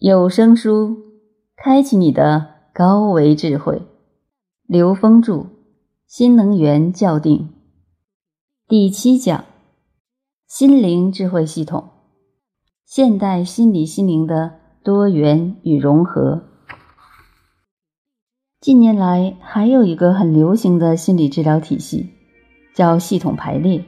有声书，开启你的高维智慧。刘峰著《新能源校定》第七讲：心灵智慧系统，现代心理心灵的多元与融合。近年来，还有一个很流行的心理治疗体系，叫系统排列。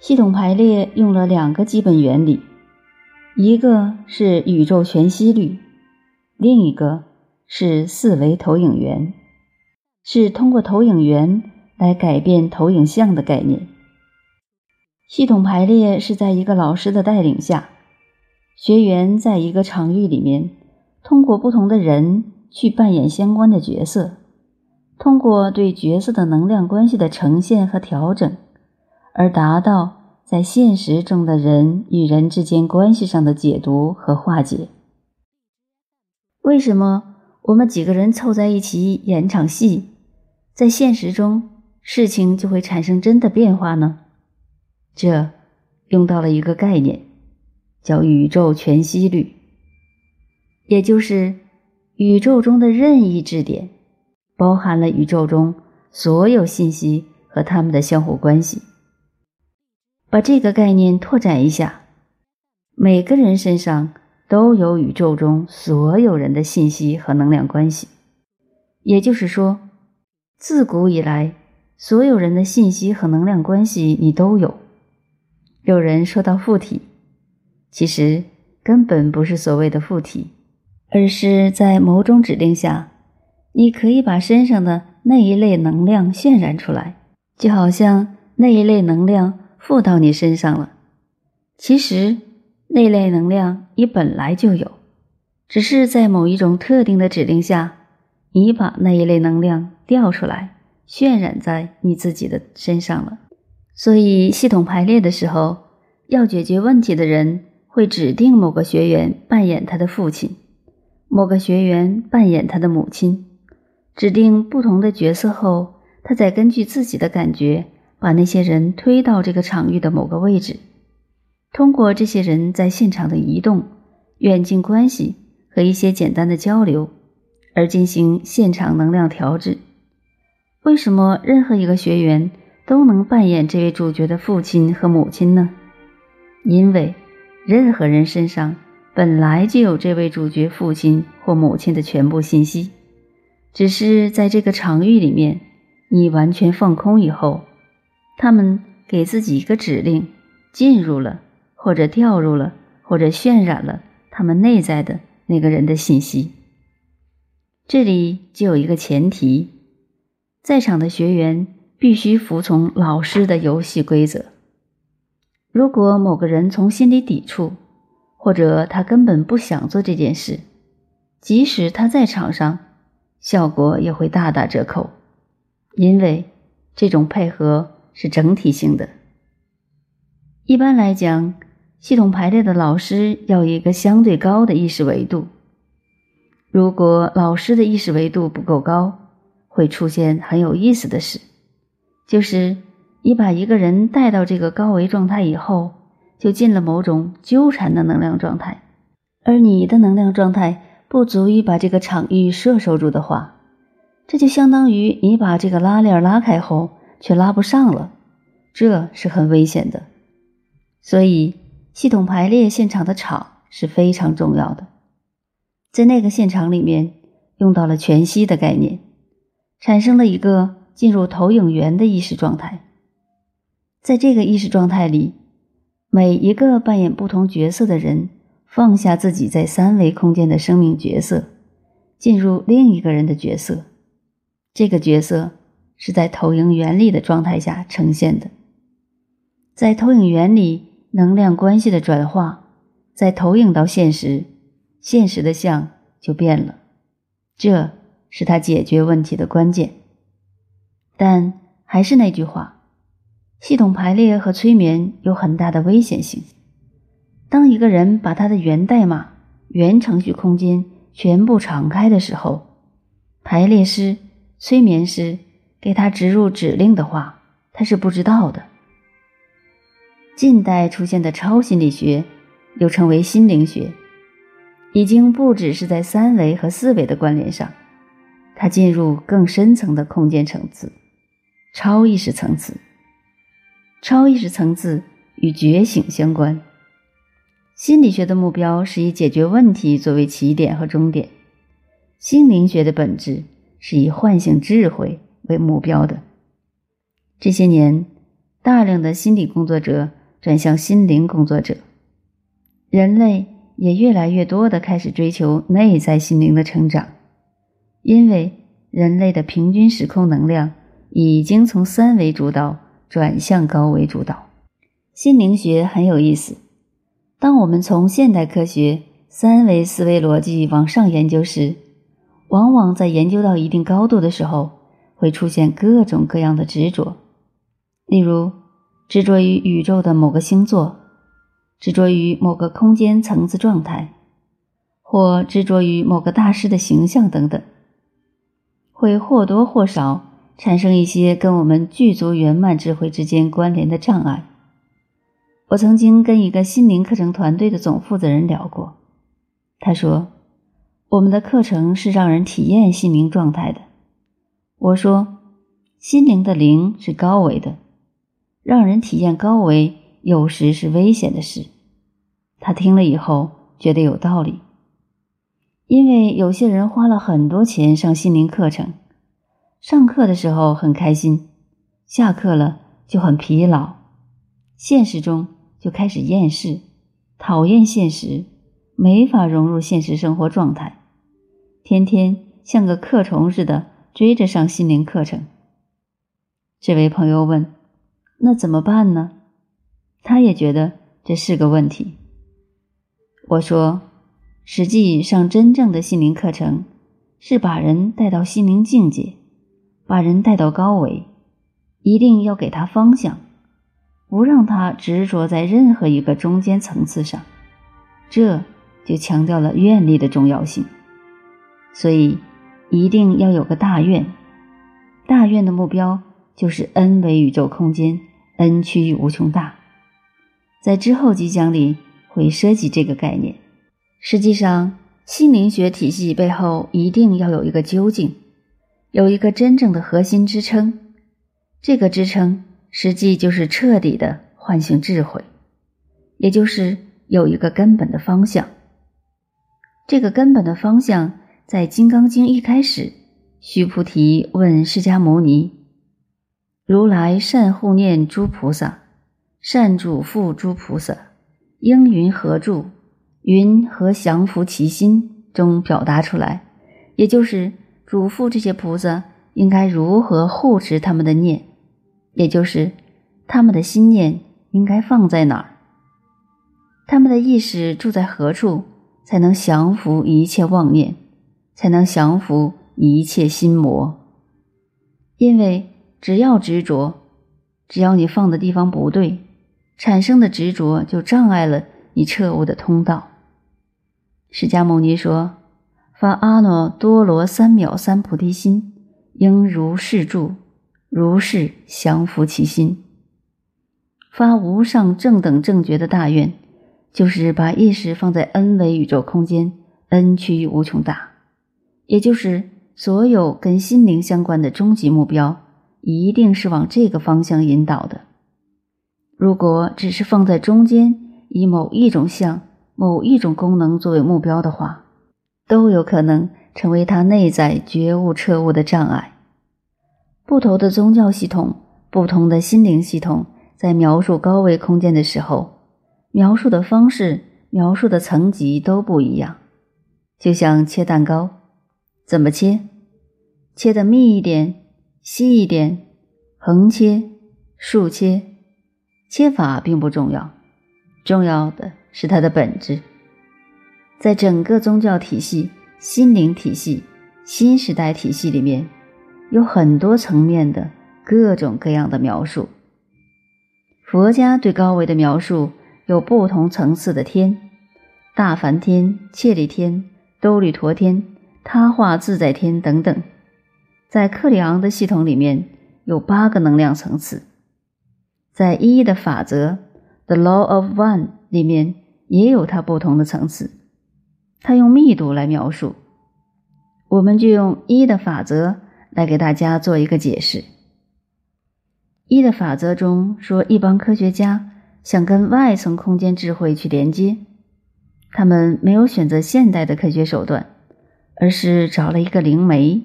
系统排列用了两个基本原理。一个是宇宙全息律，另一个是四维投影源，是通过投影源来改变投影像的概念。系统排列是在一个老师的带领下，学员在一个场域里面，通过不同的人去扮演相关的角色，通过对角色的能量关系的呈现和调整，而达到。在现实中的人与人之间关系上的解读和化解，为什么我们几个人凑在一起演场戏，在现实中事情就会产生真的变化呢？这用到了一个概念，叫宇宙全息律，也就是宇宙中的任意质点，包含了宇宙中所有信息和它们的相互关系。把这个概念拓展一下，每个人身上都有宇宙中所有人的信息和能量关系。也就是说，自古以来，所有人的信息和能量关系你都有。有人说到附体，其实根本不是所谓的附体，而是在某种指令下，你可以把身上的那一类能量渲染出来，就好像那一类能量。附到你身上了，其实那类能量你本来就有，只是在某一种特定的指令下，你把那一类能量调出来，渲染在你自己的身上了。所以系统排列的时候，要解决问题的人会指定某个学员扮演他的父亲，某个学员扮演他的母亲，指定不同的角色后，他再根据自己的感觉。把那些人推到这个场域的某个位置，通过这些人在现场的移动、远近关系和一些简单的交流，而进行现场能量调制。为什么任何一个学员都能扮演这位主角的父亲和母亲呢？因为任何人身上本来就有这位主角父亲或母亲的全部信息，只是在这个场域里面，你完全放空以后。他们给自己一个指令，进入了，或者掉入了，或者渲染了他们内在的那个人的信息。这里就有一个前提：在场的学员必须服从老师的游戏规则。如果某个人从心里抵触，或者他根本不想做这件事，即使他在场上，效果也会大打折扣，因为这种配合。是整体性的。一般来讲，系统排列的老师要有一个相对高的意识维度。如果老师的意识维度不够高，会出现很有意思的事，就是你把一个人带到这个高维状态以后，就进了某种纠缠的能量状态，而你的能量状态不足以把这个场域摄受住的话，这就相当于你把这个拉链拉开后。却拉不上了，这是很危险的。所以，系统排列现场的场是非常重要的。在那个现场里面，用到了全息的概念，产生了一个进入投影源的意识状态。在这个意识状态里，每一个扮演不同角色的人放下自己在三维空间的生命角色，进入另一个人的角色。这个角色。是在投影原理的状态下呈现的，在投影原理能量关系的转化，在投影到现实，现实的像就变了，这是他解决问题的关键。但还是那句话，系统排列和催眠有很大的危险性。当一个人把他的源代码、源程序空间全部敞开的时候，排列师、催眠师。给他植入指令的话，他是不知道的。近代出现的超心理学，又称为心灵学，已经不只是在三维和四维的关联上，它进入更深层的空间层次，超意识层次。超意识层次与觉醒相关。心理学的目标是以解决问题作为起点和终点，心灵学的本质是以唤醒智慧为目标的。这些年，大量的心理工作者转向心灵工作者，人类也越来越多的开始追求内在心灵的成长，因为人类的平均时空能量已经从三维主导转向高维主导。心灵学很有意思。当我们从现代科学三维思维逻辑往上研究时，往往在研究到一定高度的时候，会出现各种各样的执着。例如，执着于宇宙的某个星座，执着于某个空间层次状态，或执着于某个大师的形象等等，会或多或少产生一些跟我们具足圆满智慧之间关联的障碍。我曾经跟一个心灵课程团队的总负责人聊过，他说：“我们的课程是让人体验心灵状态的。”我说：“心灵的灵是高维的，让人体验高维有时是危险的事。”他听了以后觉得有道理，因为有些人花了很多钱上心灵课程，上课的时候很开心，下课了就很疲劳，现实中。就开始厌世，讨厌现实，没法融入现实生活状态，天天像个课虫似的追着上心灵课程。这位朋友问：“那怎么办呢？”他也觉得这是个问题。我说：“实际上，真正的心灵课程是把人带到心灵境界，把人带到高维，一定要给他方向。”不让他执着在任何一个中间层次上，这就强调了愿力的重要性。所以，一定要有个大愿。大愿的目标就是 n 为宇宙空间，n 趋于无穷大。在之后几讲里会涉及这个概念。实际上，心灵学体系背后一定要有一个究竟，有一个真正的核心支撑。这个支撑。实际就是彻底的唤醒智慧，也就是有一个根本的方向。这个根本的方向，在《金刚经》一开始，须菩提问释迦牟尼：“如来善护念诸菩萨，善嘱咐诸菩萨，应云何住？云何降伏其心？”中表达出来，也就是嘱咐这些菩萨应该如何护持他们的念。也就是他们的心念应该放在哪儿？他们的意识住在何处，才能降服一切妄念，才能降服一切心魔？因为只要执着，只要你放的地方不对，产生的执着就障碍了你彻悟的通道。释迦牟尼说：“发阿耨多罗三藐三菩提心，应如是住。”如是降服其心，发无上正等正觉的大愿，就是把意识放在 n 维宇宙空间，n 趋于无穷大，也就是所有跟心灵相关的终极目标，一定是往这个方向引导的。如果只是放在中间，以某一种相、某一种功能作为目标的话，都有可能成为他内在觉悟彻悟的障碍。不同的宗教系统、不同的心灵系统，在描述高维空间的时候，描述的方式、描述的层级都不一样。就像切蛋糕，怎么切？切的密一点、细一点，横切、竖切，切法并不重要，重要的是它的本质。在整个宗教体系、心灵体系、新时代体系里面。有很多层面的各种各样的描述。佛家对高维的描述有不同层次的天，大梵天、切利天、兜率陀天、他化自在天等等。在克里昂的系统里面有八个能量层次，在一的法则 （The Law of One） 里面也有它不同的层次。它用密度来描述，我们就用一的法则来给大家做一个解释。一的法则中说，一帮科学家想跟外层空间智慧去连接，他们没有选择现代的科学手段，而是找了一个灵媒。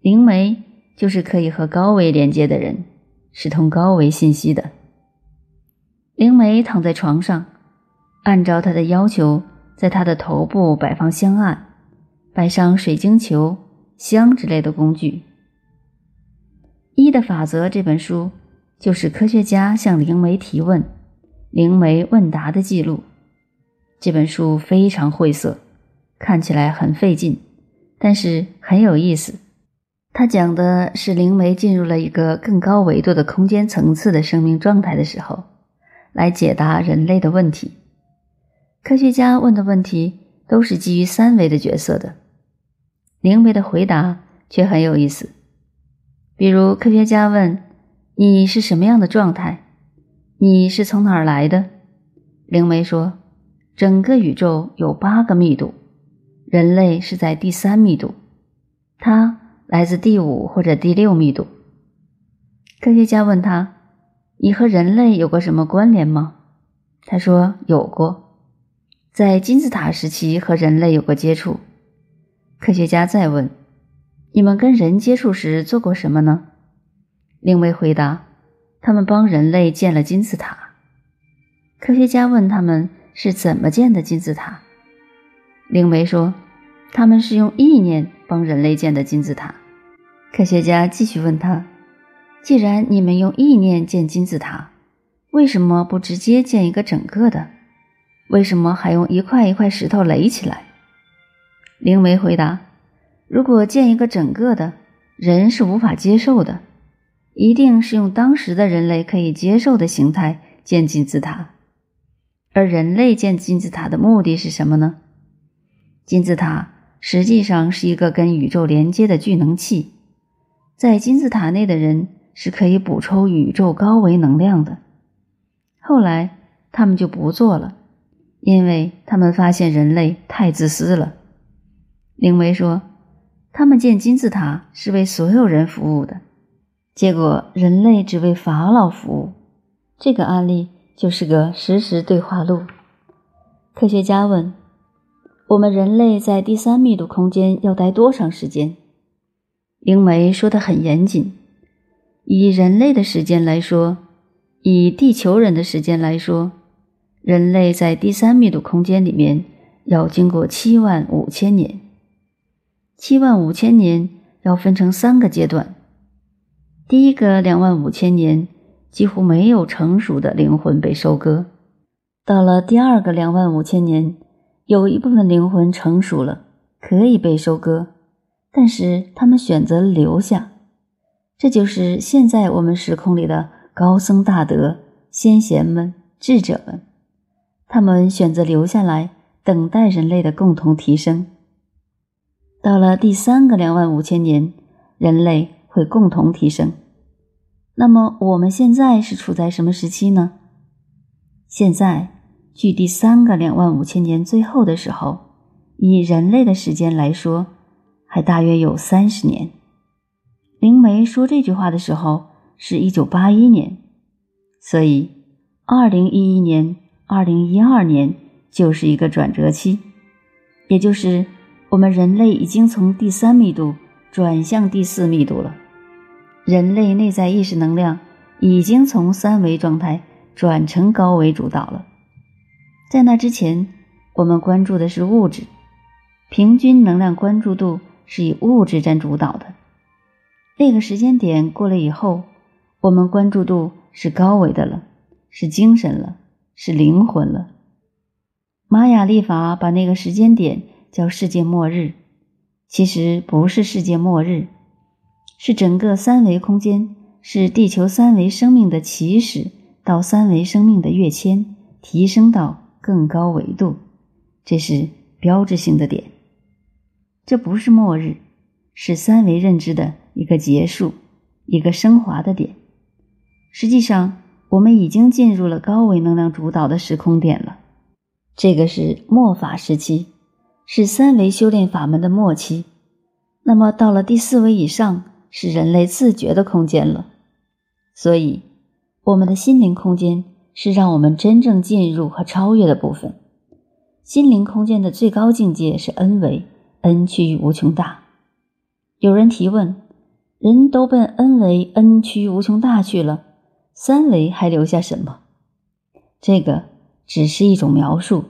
灵媒就是可以和高维连接的人，是通高维信息的。灵媒躺在床上，按照他的要求。在他的头部摆放香案，摆上水晶球、香之类的工具。《一的法则》这本书就是科学家向灵媒提问、灵媒问答的记录。这本书非常晦涩，看起来很费劲，但是很有意思。它讲的是灵媒进入了一个更高维度的空间层次的生命状态的时候，来解答人类的问题。科学家问的问题都是基于三维的角色的，灵媒的回答却很有意思。比如，科学家问：“你是什么样的状态？你是从哪儿来的？”灵媒说：“整个宇宙有八个密度，人类是在第三密度，他来自第五或者第六密度。”科学家问他：“你和人类有过什么关联吗？”他说：“有过。”在金字塔时期和人类有过接触，科学家再问：“你们跟人接触时做过什么呢？”灵媒回答：“他们帮人类建了金字塔。”科学家问他们是怎么建的金字塔，灵媒说：“他们是用意念帮人类建的金字塔。”科学家继续问他：“既然你们用意念建金字塔，为什么不直接建一个整个的？”为什么还用一块一块石头垒起来？灵媒回答：“如果建一个整个的，人是无法接受的，一定是用当时的人类可以接受的形态建金字塔。而人类建金字塔的目的是什么呢？金字塔实际上是一个跟宇宙连接的聚能器，在金字塔内的人是可以补充宇宙高维能量的。后来他们就不做了。”因为他们发现人类太自私了，灵媒说，他们建金字塔是为所有人服务的，结果人类只为法老服务。这个案例就是个实时对话录。科学家问：我们人类在第三密度空间要待多长时间？灵媒说的很严谨，以人类的时间来说，以地球人的时间来说。人类在第三密度空间里面要经过七万五千年，七万五千年要分成三个阶段。第一个两万五千年几乎没有成熟的灵魂被收割，到了第二个两万五千年，有一部分灵魂成熟了，可以被收割，但是他们选择留下。这就是现在我们时空里的高僧大德、先贤们、智者们。他们选择留下来，等待人类的共同提升。到了第三个两万五千年，人类会共同提升。那么我们现在是处在什么时期呢？现在距第三个两万五千年最后的时候，以人类的时间来说，还大约有三十年。灵媒说这句话的时候是一九八一年，所以二零一一年。二零一二年就是一个转折期，也就是我们人类已经从第三密度转向第四密度了。人类内在意识能量已经从三维状态转成高维主导了。在那之前，我们关注的是物质，平均能量关注度是以物质占主导的。那个时间点过了以后，我们关注度是高维的了，是精神了。是灵魂了。玛雅历法把那个时间点叫世界末日，其实不是世界末日，是整个三维空间，是地球三维生命的起始到三维生命的跃迁，提升到更高维度，这是标志性的点。这不是末日，是三维认知的一个结束，一个升华的点。实际上。我们已经进入了高维能量主导的时空点了，这个是末法时期，是三维修炼法门的末期，那么到了第四维以上，是人类自觉的空间了。所以，我们的心灵空间是让我们真正进入和超越的部分。心灵空间的最高境界是 N 维，N 趋于无穷大。有人提问：人都奔 N 维、N 趋无穷大去了，三维还留下什么？这个只是一种描述。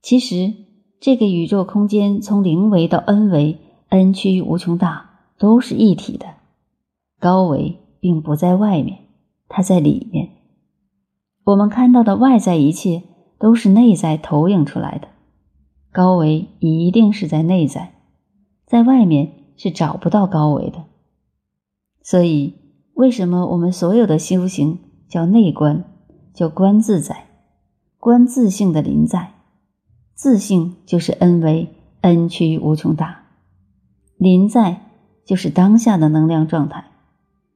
其实，这个宇宙空间从零维到 N 维，N 趋于无穷大，都是一体的。高维。并不在外面，它在里面。我们看到的外在一切都是内在投影出来的。高维一定是在内在，在外面是找不到高维的。所以，为什么我们所有的修行叫内观，叫观自在，观自性的临在？自性就是 N 维，N 趋无穷大，临在就是当下的能量状态。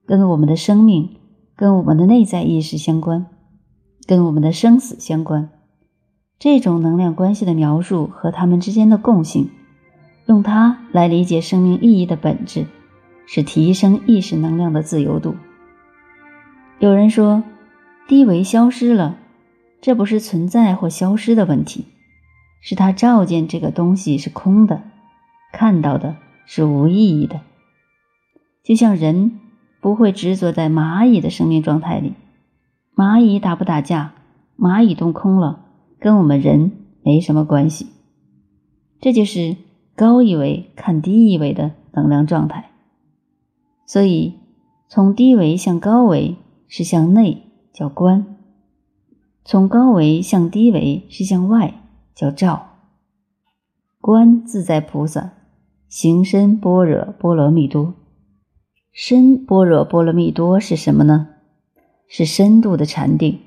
跟我们的生命、跟我们的内在意识相关，跟我们的生死相关。这种能量关系的描述和它们之间的共性，用它来理解生命意义的本质，是提升意识能量的自由度。有人说，低维消失了，这不是存在或消失的问题，是他照见这个东西是空的，看到的是无意义的，就像人。不会执着在蚂蚁的生命状态里，蚂蚁打不打架，蚂蚁洞空了，跟我们人没什么关系。这就是高一维看低一维的能量状态。所以，从低维向高维是向内，叫观；从高维向低维是向外，叫照。观自在菩萨行深般若波罗蜜多。深般若波罗蜜多是什么呢？是深度的禅定，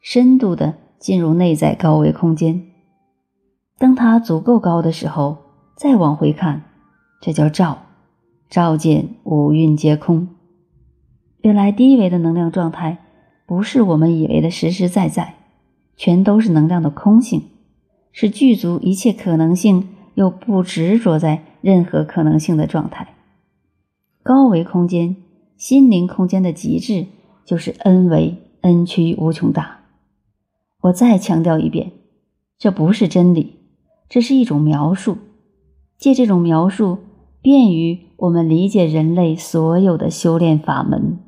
深度的进入内在高维空间。当它足够高的时候，再往回看，这叫照，照见五蕴皆空。原来低维的能量状态，不是我们以为的实实在在，全都是能量的空性，是具足一切可能性又不执着在任何可能性的状态。高维空间、心灵空间的极致就是 N 为 N 趋无穷大。我再强调一遍，这不是真理，这是一种描述。借这种描述，便于我们理解人类所有的修炼法门。